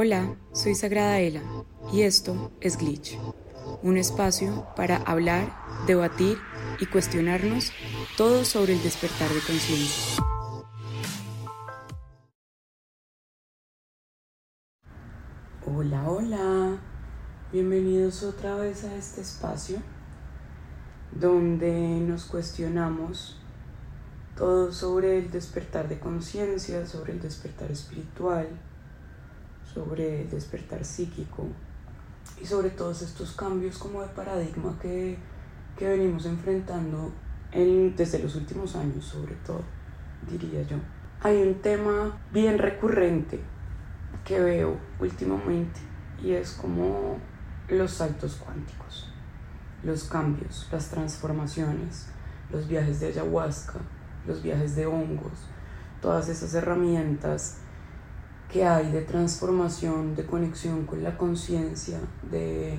Hola, soy Sagrada Ela y esto es Glitch, un espacio para hablar, debatir y cuestionarnos todo sobre el despertar de conciencia. Hola, hola, bienvenidos otra vez a este espacio donde nos cuestionamos todo sobre el despertar de conciencia, sobre el despertar espiritual, sobre despertar psíquico y sobre todos estos cambios como de paradigma que, que venimos enfrentando en, desde los últimos años, sobre todo, diría yo. Hay un tema bien recurrente que veo últimamente y es como los saltos cuánticos, los cambios, las transformaciones, los viajes de ayahuasca, los viajes de hongos, todas esas herramientas que hay de transformación, de conexión con la conciencia, de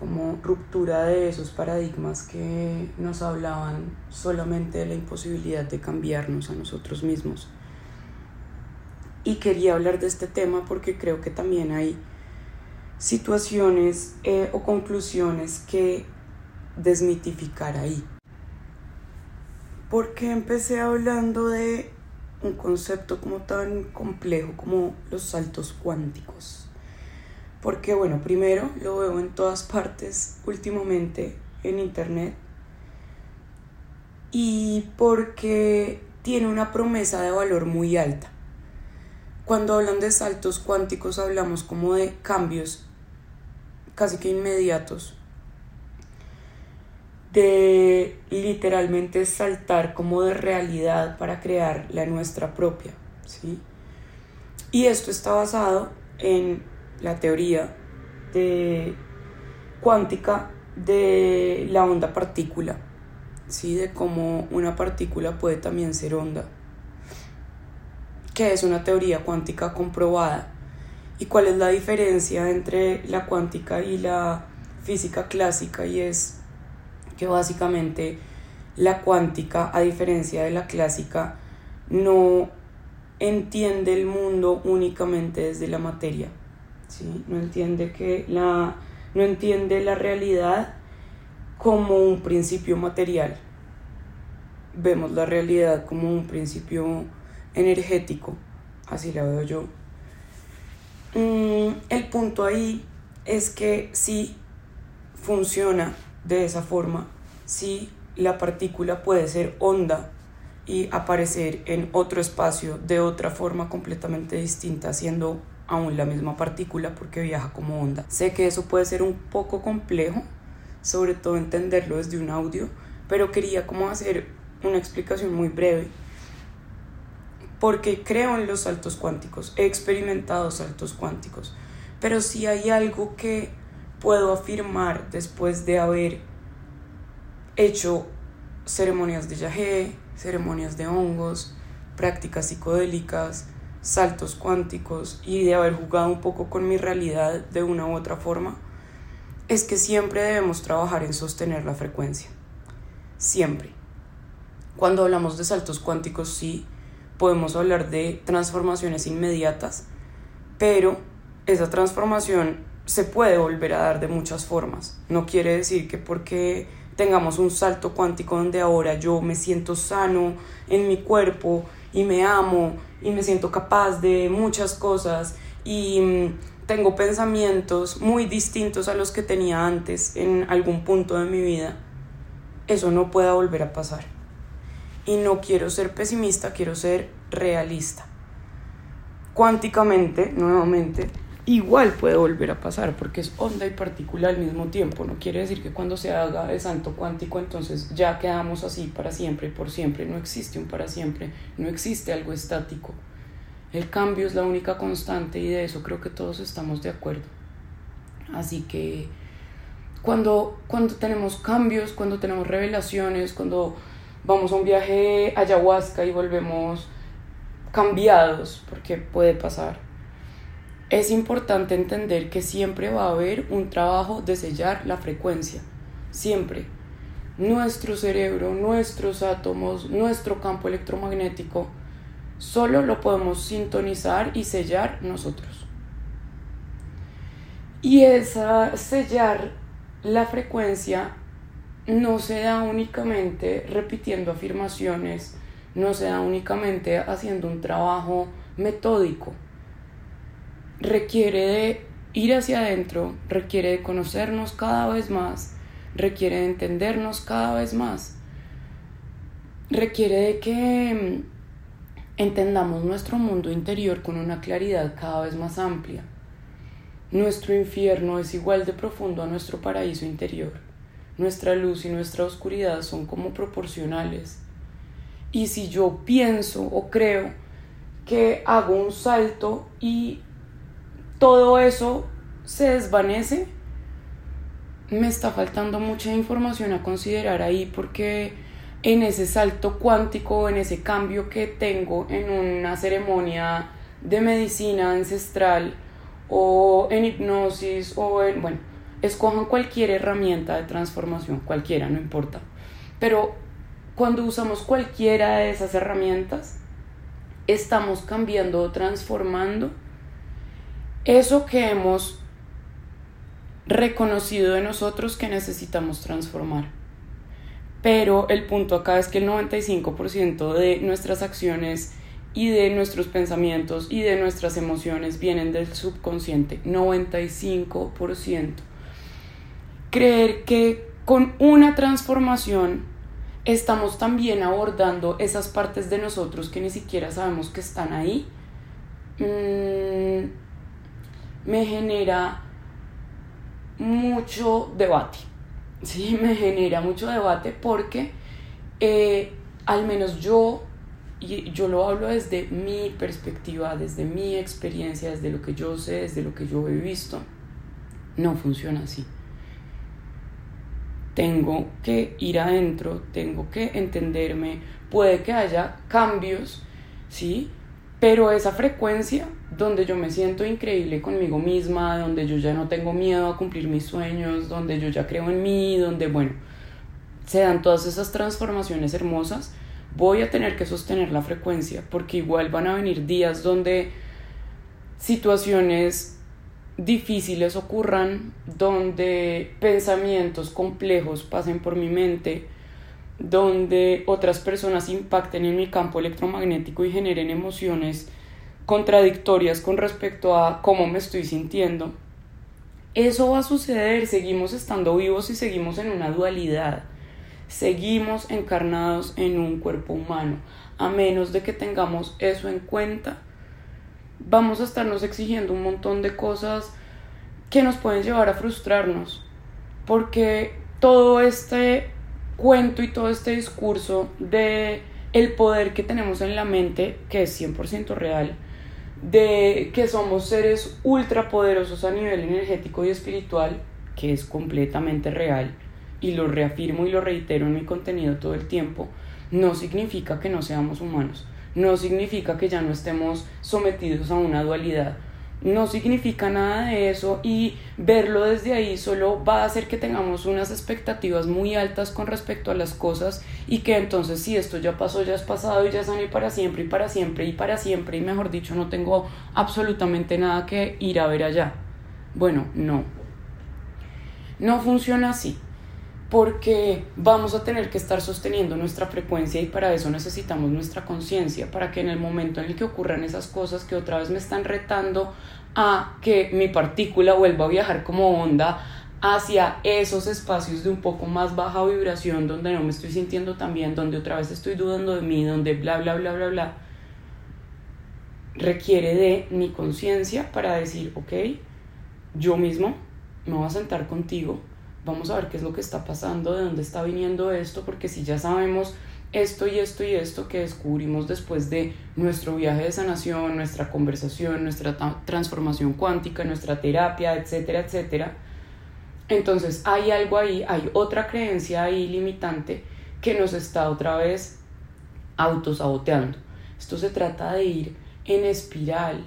como ruptura de esos paradigmas que nos hablaban solamente de la imposibilidad de cambiarnos a nosotros mismos. Y quería hablar de este tema porque creo que también hay situaciones eh, o conclusiones que desmitificar ahí. Porque empecé hablando de un concepto como tan complejo como los saltos cuánticos? Porque bueno, primero lo veo en todas partes últimamente en internet y porque tiene una promesa de valor muy alta. Cuando hablan de saltos cuánticos hablamos como de cambios casi que inmediatos de literalmente saltar como de realidad para crear la nuestra propia, ¿sí? Y esto está basado en la teoría de cuántica de la onda partícula, ¿sí? De cómo una partícula puede también ser onda, que es una teoría cuántica comprobada. ¿Y cuál es la diferencia entre la cuántica y la física clásica? Y es que básicamente la cuántica, a diferencia de la clásica, no entiende el mundo únicamente desde la materia, ¿sí? no, entiende que la, no entiende la realidad como un principio material, vemos la realidad como un principio energético, así la veo yo. Mm, el punto ahí es que si funciona de esa forma si la partícula puede ser onda y aparecer en otro espacio de otra forma completamente distinta, siendo aún la misma partícula porque viaja como onda. Sé que eso puede ser un poco complejo, sobre todo entenderlo desde un audio, pero quería como hacer una explicación muy breve porque creo en los saltos cuánticos, he experimentado saltos cuánticos, pero si hay algo que puedo afirmar después de haber hecho ceremonias de yagé, ceremonias de hongos, prácticas psicodélicas, saltos cuánticos y de haber jugado un poco con mi realidad de una u otra forma, es que siempre debemos trabajar en sostener la frecuencia. Siempre. Cuando hablamos de saltos cuánticos, sí, podemos hablar de transformaciones inmediatas, pero esa transformación se puede volver a dar de muchas formas. No quiere decir que porque tengamos un salto cuántico donde ahora yo me siento sano en mi cuerpo y me amo y me siento capaz de muchas cosas y mm, tengo pensamientos muy distintos a los que tenía antes en algún punto de mi vida, eso no pueda volver a pasar. Y no quiero ser pesimista, quiero ser realista. Cuánticamente, nuevamente, igual puede volver a pasar porque es onda y partícula al mismo tiempo. No quiere decir que cuando se haga el santo cuántico entonces ya quedamos así para siempre y por siempre. No existe un para siempre, no existe algo estático. El cambio es la única constante y de eso creo que todos estamos de acuerdo. Así que cuando, cuando tenemos cambios, cuando tenemos revelaciones, cuando vamos a un viaje a ayahuasca y volvemos cambiados, porque puede pasar es importante entender que siempre va a haber un trabajo de sellar la frecuencia, siempre. Nuestro cerebro, nuestros átomos, nuestro campo electromagnético, solo lo podemos sintonizar y sellar nosotros. Y esa sellar la frecuencia no se da únicamente repitiendo afirmaciones, no se da únicamente haciendo un trabajo metódico. Requiere de ir hacia adentro, requiere de conocernos cada vez más, requiere de entendernos cada vez más, requiere de que mm, entendamos nuestro mundo interior con una claridad cada vez más amplia. Nuestro infierno es igual de profundo a nuestro paraíso interior. Nuestra luz y nuestra oscuridad son como proporcionales. Y si yo pienso o creo que hago un salto y todo eso se desvanece, me está faltando mucha información a considerar ahí porque en ese salto cuántico, en ese cambio que tengo en una ceremonia de medicina ancestral o en hipnosis o en, bueno, escojan cualquier herramienta de transformación, cualquiera, no importa. Pero cuando usamos cualquiera de esas herramientas, estamos cambiando o transformando eso que hemos reconocido de nosotros que necesitamos transformar. Pero el punto acá es que el 95% de nuestras acciones y de nuestros pensamientos y de nuestras emociones vienen del subconsciente. 95%. Creer que con una transformación estamos también abordando esas partes de nosotros que ni siquiera sabemos que están ahí, mm, me genera mucho debate. Sí, me genera mucho debate porque eh, al menos yo, y yo lo hablo desde mi perspectiva, desde mi experiencia, desde lo que yo sé, desde lo que yo he visto, no funciona así. Tengo que ir adentro, tengo que entenderme, puede que haya cambios, ¿sí? Pero esa frecuencia donde yo me siento increíble conmigo misma, donde yo ya no tengo miedo a cumplir mis sueños, donde yo ya creo en mí, donde, bueno, se dan todas esas transformaciones hermosas, voy a tener que sostener la frecuencia, porque igual van a venir días donde situaciones difíciles ocurran, donde pensamientos complejos pasen por mi mente, donde otras personas impacten en mi campo electromagnético y generen emociones contradictorias con respecto a cómo me estoy sintiendo. Eso va a suceder, seguimos estando vivos y seguimos en una dualidad. Seguimos encarnados en un cuerpo humano. A menos de que tengamos eso en cuenta, vamos a estarnos exigiendo un montón de cosas que nos pueden llevar a frustrarnos. Porque todo este cuento y todo este discurso de el poder que tenemos en la mente, que es 100% real, de que somos seres ultrapoderosos a nivel energético y espiritual, que es completamente real, y lo reafirmo y lo reitero en mi contenido todo el tiempo, no significa que no seamos humanos, no significa que ya no estemos sometidos a una dualidad, no significa nada de eso y verlo desde ahí solo va a hacer que tengamos unas expectativas muy altas con respecto a las cosas y que entonces si esto ya pasó, ya es pasado y ya sale para siempre y para siempre y para siempre y mejor dicho no tengo absolutamente nada que ir a ver allá. Bueno, no. No funciona así porque vamos a tener que estar sosteniendo nuestra frecuencia y para eso necesitamos nuestra conciencia, para que en el momento en el que ocurran esas cosas que otra vez me están retando a que mi partícula vuelva a viajar como onda hacia esos espacios de un poco más baja vibración donde no me estoy sintiendo tan bien, donde otra vez estoy dudando de mí, donde bla, bla, bla, bla, bla, requiere de mi conciencia para decir, ok, yo mismo me voy a sentar contigo vamos a ver qué es lo que está pasando, de dónde está viniendo esto, porque si ya sabemos esto y esto y esto que descubrimos después de nuestro viaje de sanación, nuestra conversación, nuestra transformación cuántica, nuestra terapia, etcétera, etcétera, entonces hay algo ahí, hay otra creencia ahí limitante que nos está otra vez autosaboteando. Esto se trata de ir en espiral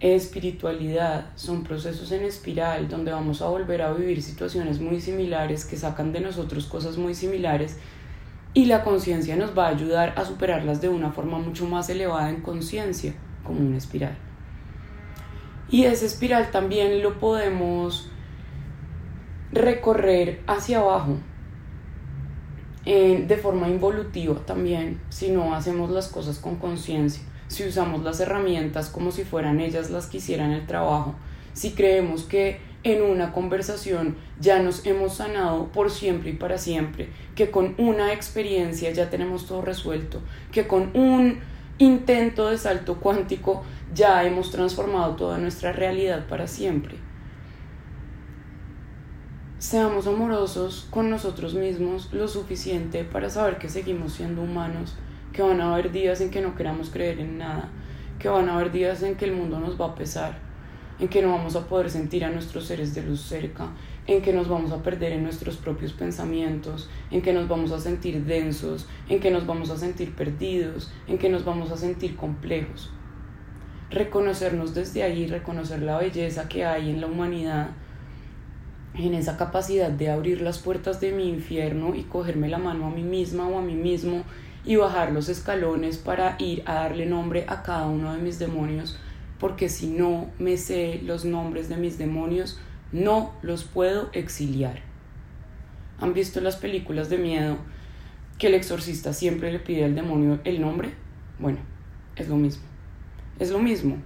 espiritualidad son procesos en espiral donde vamos a volver a vivir situaciones muy similares que sacan de nosotros cosas muy similares y la conciencia nos va a ayudar a superarlas de una forma mucho más elevada en conciencia como una espiral. Y esa espiral también lo podemos recorrer hacia abajo, de forma involutiva también, si no hacemos las cosas con conciencia, si usamos las herramientas como si fueran ellas las que hicieran el trabajo, si creemos que en una conversación ya nos hemos sanado por siempre y para siempre, que con una experiencia ya tenemos todo resuelto, que con un intento de salto cuántico ya hemos transformado toda nuestra realidad para siempre. Seamos amorosos con nosotros mismos lo suficiente para saber que seguimos siendo humanos, que van a haber días en que no queramos creer en nada, que van a haber días en que el mundo nos va a pesar, en que no vamos a poder sentir a nuestros seres de luz cerca, en que nos vamos a perder en nuestros propios pensamientos, en que nos vamos a sentir densos, en que nos vamos a sentir perdidos, en que nos vamos a sentir complejos. Reconocernos desde ahí, reconocer la belleza que hay en la humanidad, en esa capacidad de abrir las puertas de mi infierno y cogerme la mano a mí misma o a mí mismo y bajar los escalones para ir a darle nombre a cada uno de mis demonios, porque si no me sé los nombres de mis demonios, no los puedo exiliar. ¿Han visto las películas de miedo que el exorcista siempre le pide al demonio el nombre? Bueno, es lo mismo. Es lo mismo,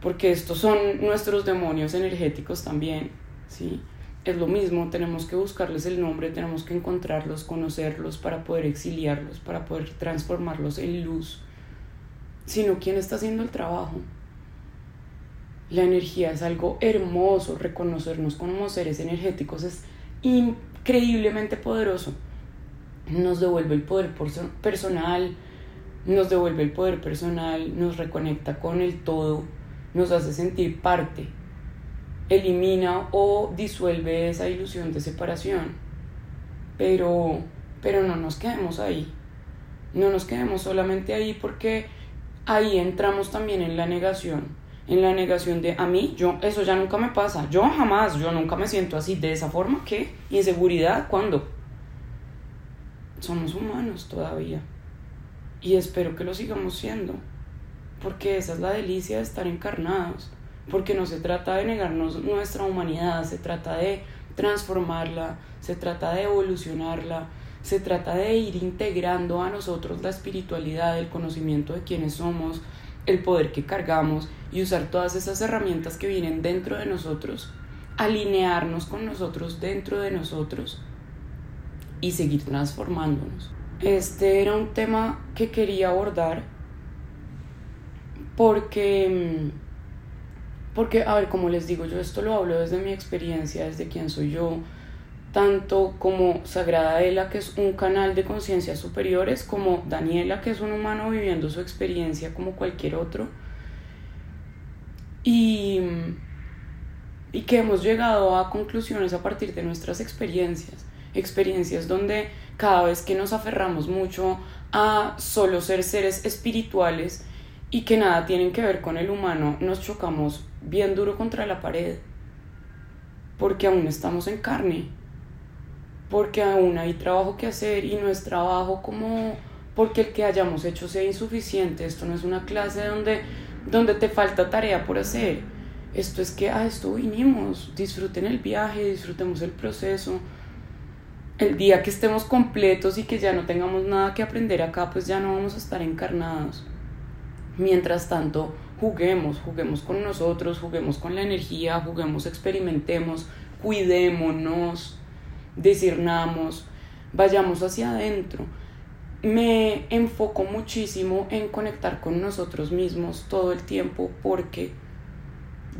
porque estos son nuestros demonios energéticos también, ¿sí? Es lo mismo, tenemos que buscarles el nombre, tenemos que encontrarlos, conocerlos para poder exiliarlos, para poder transformarlos en luz. Sino, ¿quién está haciendo el trabajo? La energía es algo hermoso, reconocernos como seres energéticos es increíblemente poderoso. Nos devuelve el poder personal, nos devuelve el poder personal, nos reconecta con el todo, nos hace sentir parte elimina o disuelve esa ilusión de separación. Pero, pero no nos quedemos ahí. No nos quedemos solamente ahí porque ahí entramos también en la negación. En la negación de a mí, yo, eso ya nunca me pasa. Yo jamás, yo nunca me siento así de esa forma. ¿Qué? ¿Inseguridad? ¿Cuándo? Somos humanos todavía. Y espero que lo sigamos siendo. Porque esa es la delicia de estar encarnados porque no se trata de negarnos nuestra humanidad, se trata de transformarla, se trata de evolucionarla, se trata de ir integrando a nosotros la espiritualidad, el conocimiento de quiénes somos, el poder que cargamos y usar todas esas herramientas que vienen dentro de nosotros, alinearnos con nosotros dentro de nosotros y seguir transformándonos. Este era un tema que quería abordar porque mm, porque, a ver, como les digo, yo esto lo hablo desde mi experiencia, desde quién soy yo, tanto como Sagrada Ela, que es un canal de conciencias superiores, como Daniela, que es un humano viviendo su experiencia como cualquier otro. Y, y que hemos llegado a conclusiones a partir de nuestras experiencias. Experiencias donde cada vez que nos aferramos mucho a solo ser seres espirituales y que nada tienen que ver con el humano, nos chocamos bien duro contra la pared, porque aún estamos en carne, porque aún hay trabajo que hacer y no es trabajo como porque el que hayamos hecho sea insuficiente, esto no es una clase donde, donde te falta tarea por hacer, esto es que a esto vinimos, disfruten el viaje, disfrutemos el proceso, el día que estemos completos y que ya no tengamos nada que aprender acá, pues ya no vamos a estar encarnados. Mientras tanto, juguemos, juguemos con nosotros, juguemos con la energía, juguemos, experimentemos, cuidémonos, discernamos, vayamos hacia adentro. Me enfoco muchísimo en conectar con nosotros mismos todo el tiempo porque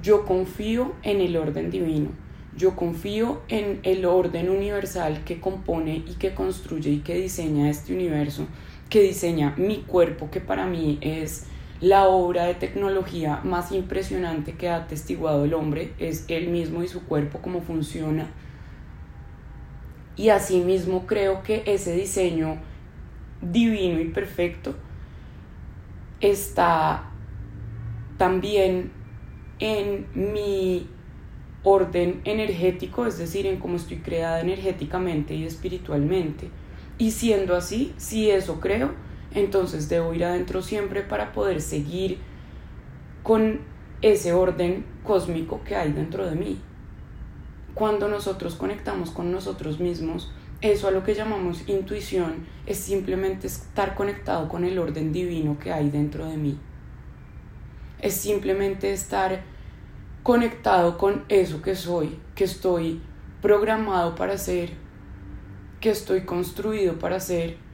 yo confío en el orden divino. Yo confío en el orden universal que compone y que construye y que diseña este universo, que diseña mi cuerpo, que para mí es la obra de tecnología más impresionante que ha atestiguado el hombre es él mismo y su cuerpo, cómo funciona. Y asimismo creo que ese diseño divino y perfecto está también en mi orden energético, es decir, en cómo estoy creada energéticamente y espiritualmente. Y siendo así, si eso creo, entonces debo ir adentro siempre para poder seguir con ese orden cósmico que hay dentro de mí. Cuando nosotros conectamos con nosotros mismos, eso a lo que llamamos intuición es simplemente estar conectado con el orden divino que hay dentro de mí. Es simplemente estar conectado con eso que soy, que estoy programado para ser, que estoy construido para ser,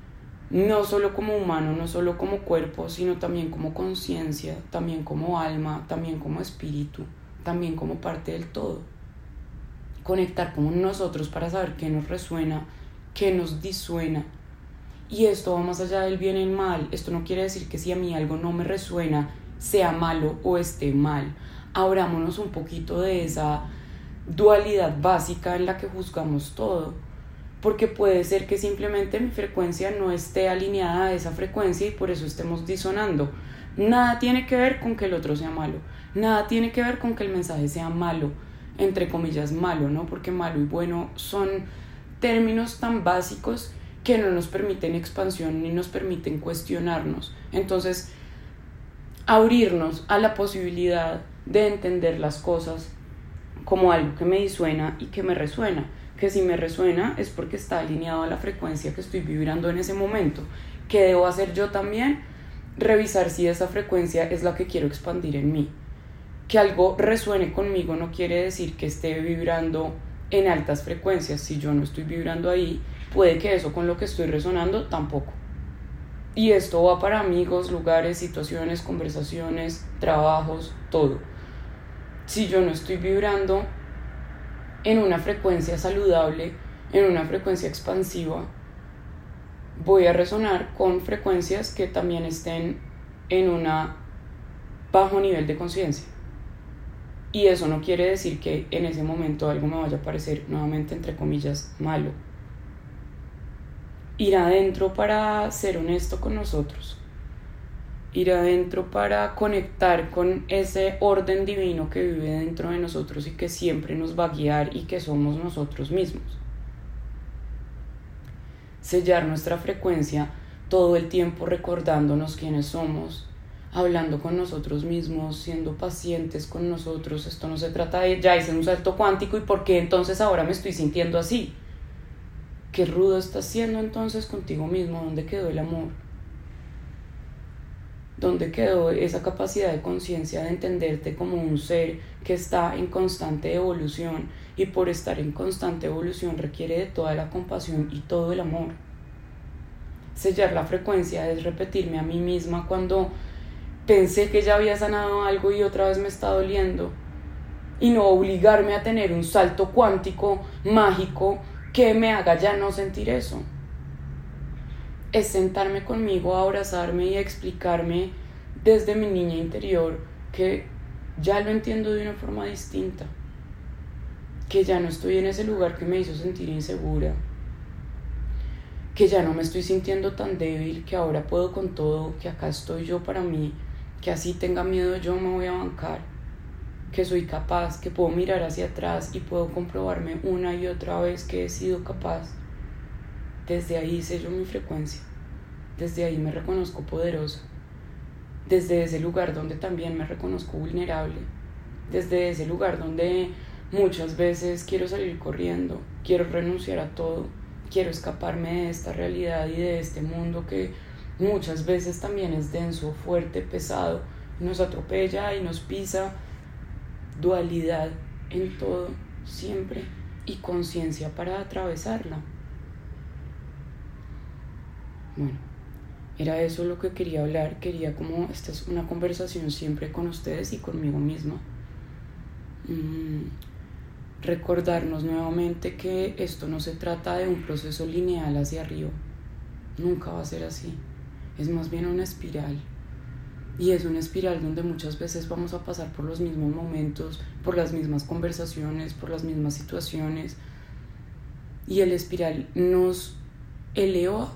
no solo como humano, no solo como cuerpo, sino también como conciencia, también como alma, también como espíritu, también como parte del todo conectar con nosotros para saber qué nos resuena, qué nos disuena. Y esto va más allá del bien y el mal. Esto no quiere decir que si a mí algo no me resuena, sea malo o esté mal. Abrámonos un poquito de esa dualidad básica en la que juzgamos todo. Porque puede ser que simplemente mi frecuencia no esté alineada a esa frecuencia y por eso estemos disonando. Nada tiene que ver con que el otro sea malo. Nada tiene que ver con que el mensaje sea malo entre comillas, malo, ¿no? Porque malo y bueno son términos tan básicos que no nos permiten expansión ni nos permiten cuestionarnos. Entonces, abrirnos a la posibilidad de entender las cosas como algo que me disuena y que me resuena. Que si me resuena es porque está alineado a la frecuencia que estoy vibrando en ese momento. ¿Qué debo hacer yo también? Revisar si esa frecuencia es la que quiero expandir en mí que algo resuene conmigo no quiere decir que esté vibrando en altas frecuencias. Si yo no estoy vibrando ahí, puede que eso con lo que estoy resonando tampoco. Y esto va para amigos, lugares, situaciones, conversaciones, trabajos, todo. Si yo no estoy vibrando en una frecuencia saludable, en una frecuencia expansiva, voy a resonar con frecuencias que también estén en un bajo nivel de conciencia. Y eso no quiere decir que en ese momento algo me vaya a parecer nuevamente, entre comillas, malo. Ir adentro para ser honesto con nosotros. Ir adentro para conectar con ese orden divino que vive dentro de nosotros y que siempre nos va a guiar y que somos nosotros mismos. Sellar nuestra frecuencia todo el tiempo recordándonos quiénes somos, hablando con nosotros mismos, siendo pacientes con nosotros. Esto no se trata de ya hice un salto cuántico y por qué entonces ahora me estoy sintiendo así. Qué rudo estás siendo entonces contigo mismo, ¿dónde quedó el amor? ¿Dónde quedó esa capacidad de conciencia de entenderte como un ser que está en constante evolución y por estar en constante evolución requiere de toda la compasión y todo el amor? Sellar la frecuencia es repetirme a mí misma cuando pensé que ya había sanado algo y otra vez me está doliendo. Y no obligarme a tener un salto cuántico mágico que me haga ya no sentir eso. Es sentarme conmigo, a abrazarme y explicarme desde mi niña interior que ya lo entiendo de una forma distinta. Que ya no estoy en ese lugar que me hizo sentir insegura. Que ya no me estoy sintiendo tan débil, que ahora puedo con todo, que acá estoy yo para mí que así tenga miedo yo me voy a bancar, que soy capaz, que puedo mirar hacia atrás y puedo comprobarme una y otra vez que he sido capaz. Desde ahí sello mi frecuencia, desde ahí me reconozco poderosa, desde ese lugar donde también me reconozco vulnerable, desde ese lugar donde muchas veces quiero salir corriendo, quiero renunciar a todo, quiero escaparme de esta realidad y de este mundo que muchas veces también es denso, fuerte, pesado, nos atropella y nos pisa. Dualidad en todo, siempre, y conciencia para atravesarla. Bueno, era eso lo que quería hablar, quería como esta es una conversación siempre con ustedes y conmigo misma. Mm, recordarnos nuevamente que esto no se trata de un proceso lineal hacia arriba, nunca va a ser así es más bien una espiral. Y es una espiral donde muchas veces vamos a pasar por los mismos momentos, por las mismas conversaciones, por las mismas situaciones. Y el espiral nos eleva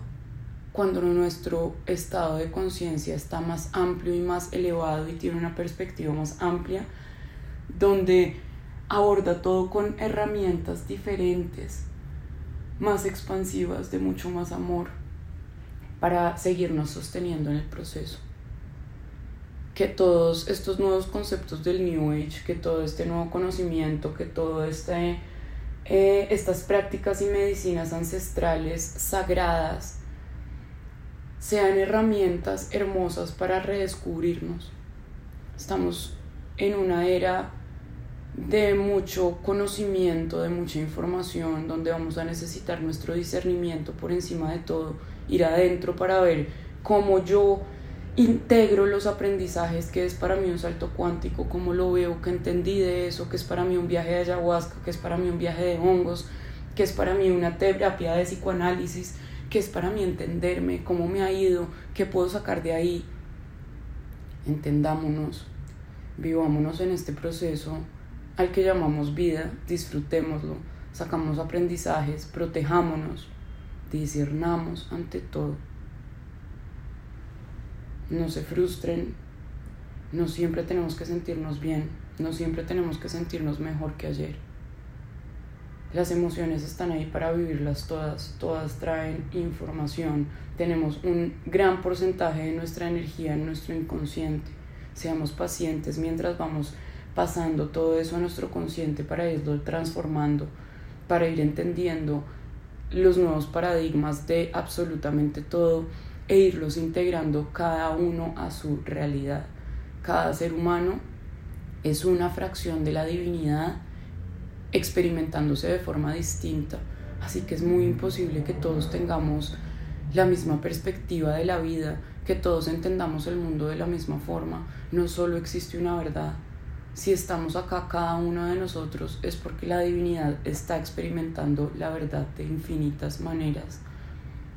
cuando nuestro estado de conciencia está más amplio y más elevado y tiene una perspectiva más amplia, donde aborda todo con herramientas diferentes, más expansivas, de mucho más amor para seguirnos sosteniendo en el proceso. que todos estos nuevos conceptos del New Age, que todo este nuevo conocimiento, que todo este, eh, estas prácticas y medicinas ancestrales sagradas sean herramientas hermosas para redescubrirnos. Estamos en una era de mucho conocimiento, de mucha información, donde vamos a necesitar nuestro discernimiento por encima de todo, ir adentro para ver cómo yo integro los aprendizajes, que es para mí un salto cuántico, cómo lo veo, que entendí de eso, que es para mí un viaje de ayahuasca, que es para mí un viaje de hongos, que es para mí una terapia de psicoanálisis, que es para mí entenderme, cómo me ha ido, qué puedo sacar de ahí. Entendámonos, vivámonos en este proceso al que llamamos vida, disfrutémoslo, sacamos aprendizajes, protejámonos, discernamos ante todo. No se frustren, no siempre tenemos que sentirnos bien, no siempre tenemos que sentirnos mejor que ayer. Las emociones están ahí para vivirlas todas, todas traen información. Tenemos un gran porcentaje de nuestra energía en nuestro inconsciente. Seamos pacientes mientras vamos pasando todo eso a nuestro consciente para irlo transformando, para ir entendiendo los nuevos paradigmas de absolutamente todo e irlos integrando cada uno a su realidad. Cada ser humano es una fracción de la divinidad experimentándose de forma distinta, así que es muy imposible que todos tengamos la misma perspectiva de la vida, que todos entendamos el mundo de la misma forma. No solo existe una verdad, si estamos acá cada uno de nosotros es porque la divinidad está experimentando la verdad de infinitas maneras.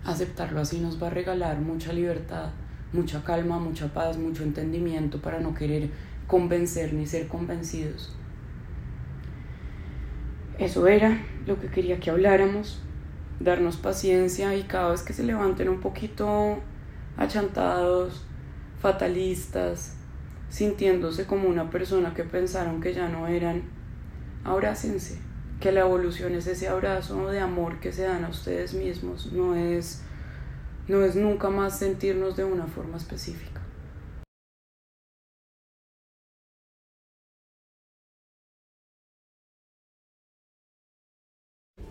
Aceptarlo así nos va a regalar mucha libertad, mucha calma, mucha paz, mucho entendimiento para no querer convencer ni ser convencidos. Eso era lo que quería que habláramos, darnos paciencia y cada vez que se levanten un poquito achantados, fatalistas, sintiéndose como una persona que pensaron que ya no eran, abrácense, que la evolución es ese abrazo de amor que se dan a ustedes mismos, no es, no es nunca más sentirnos de una forma específica.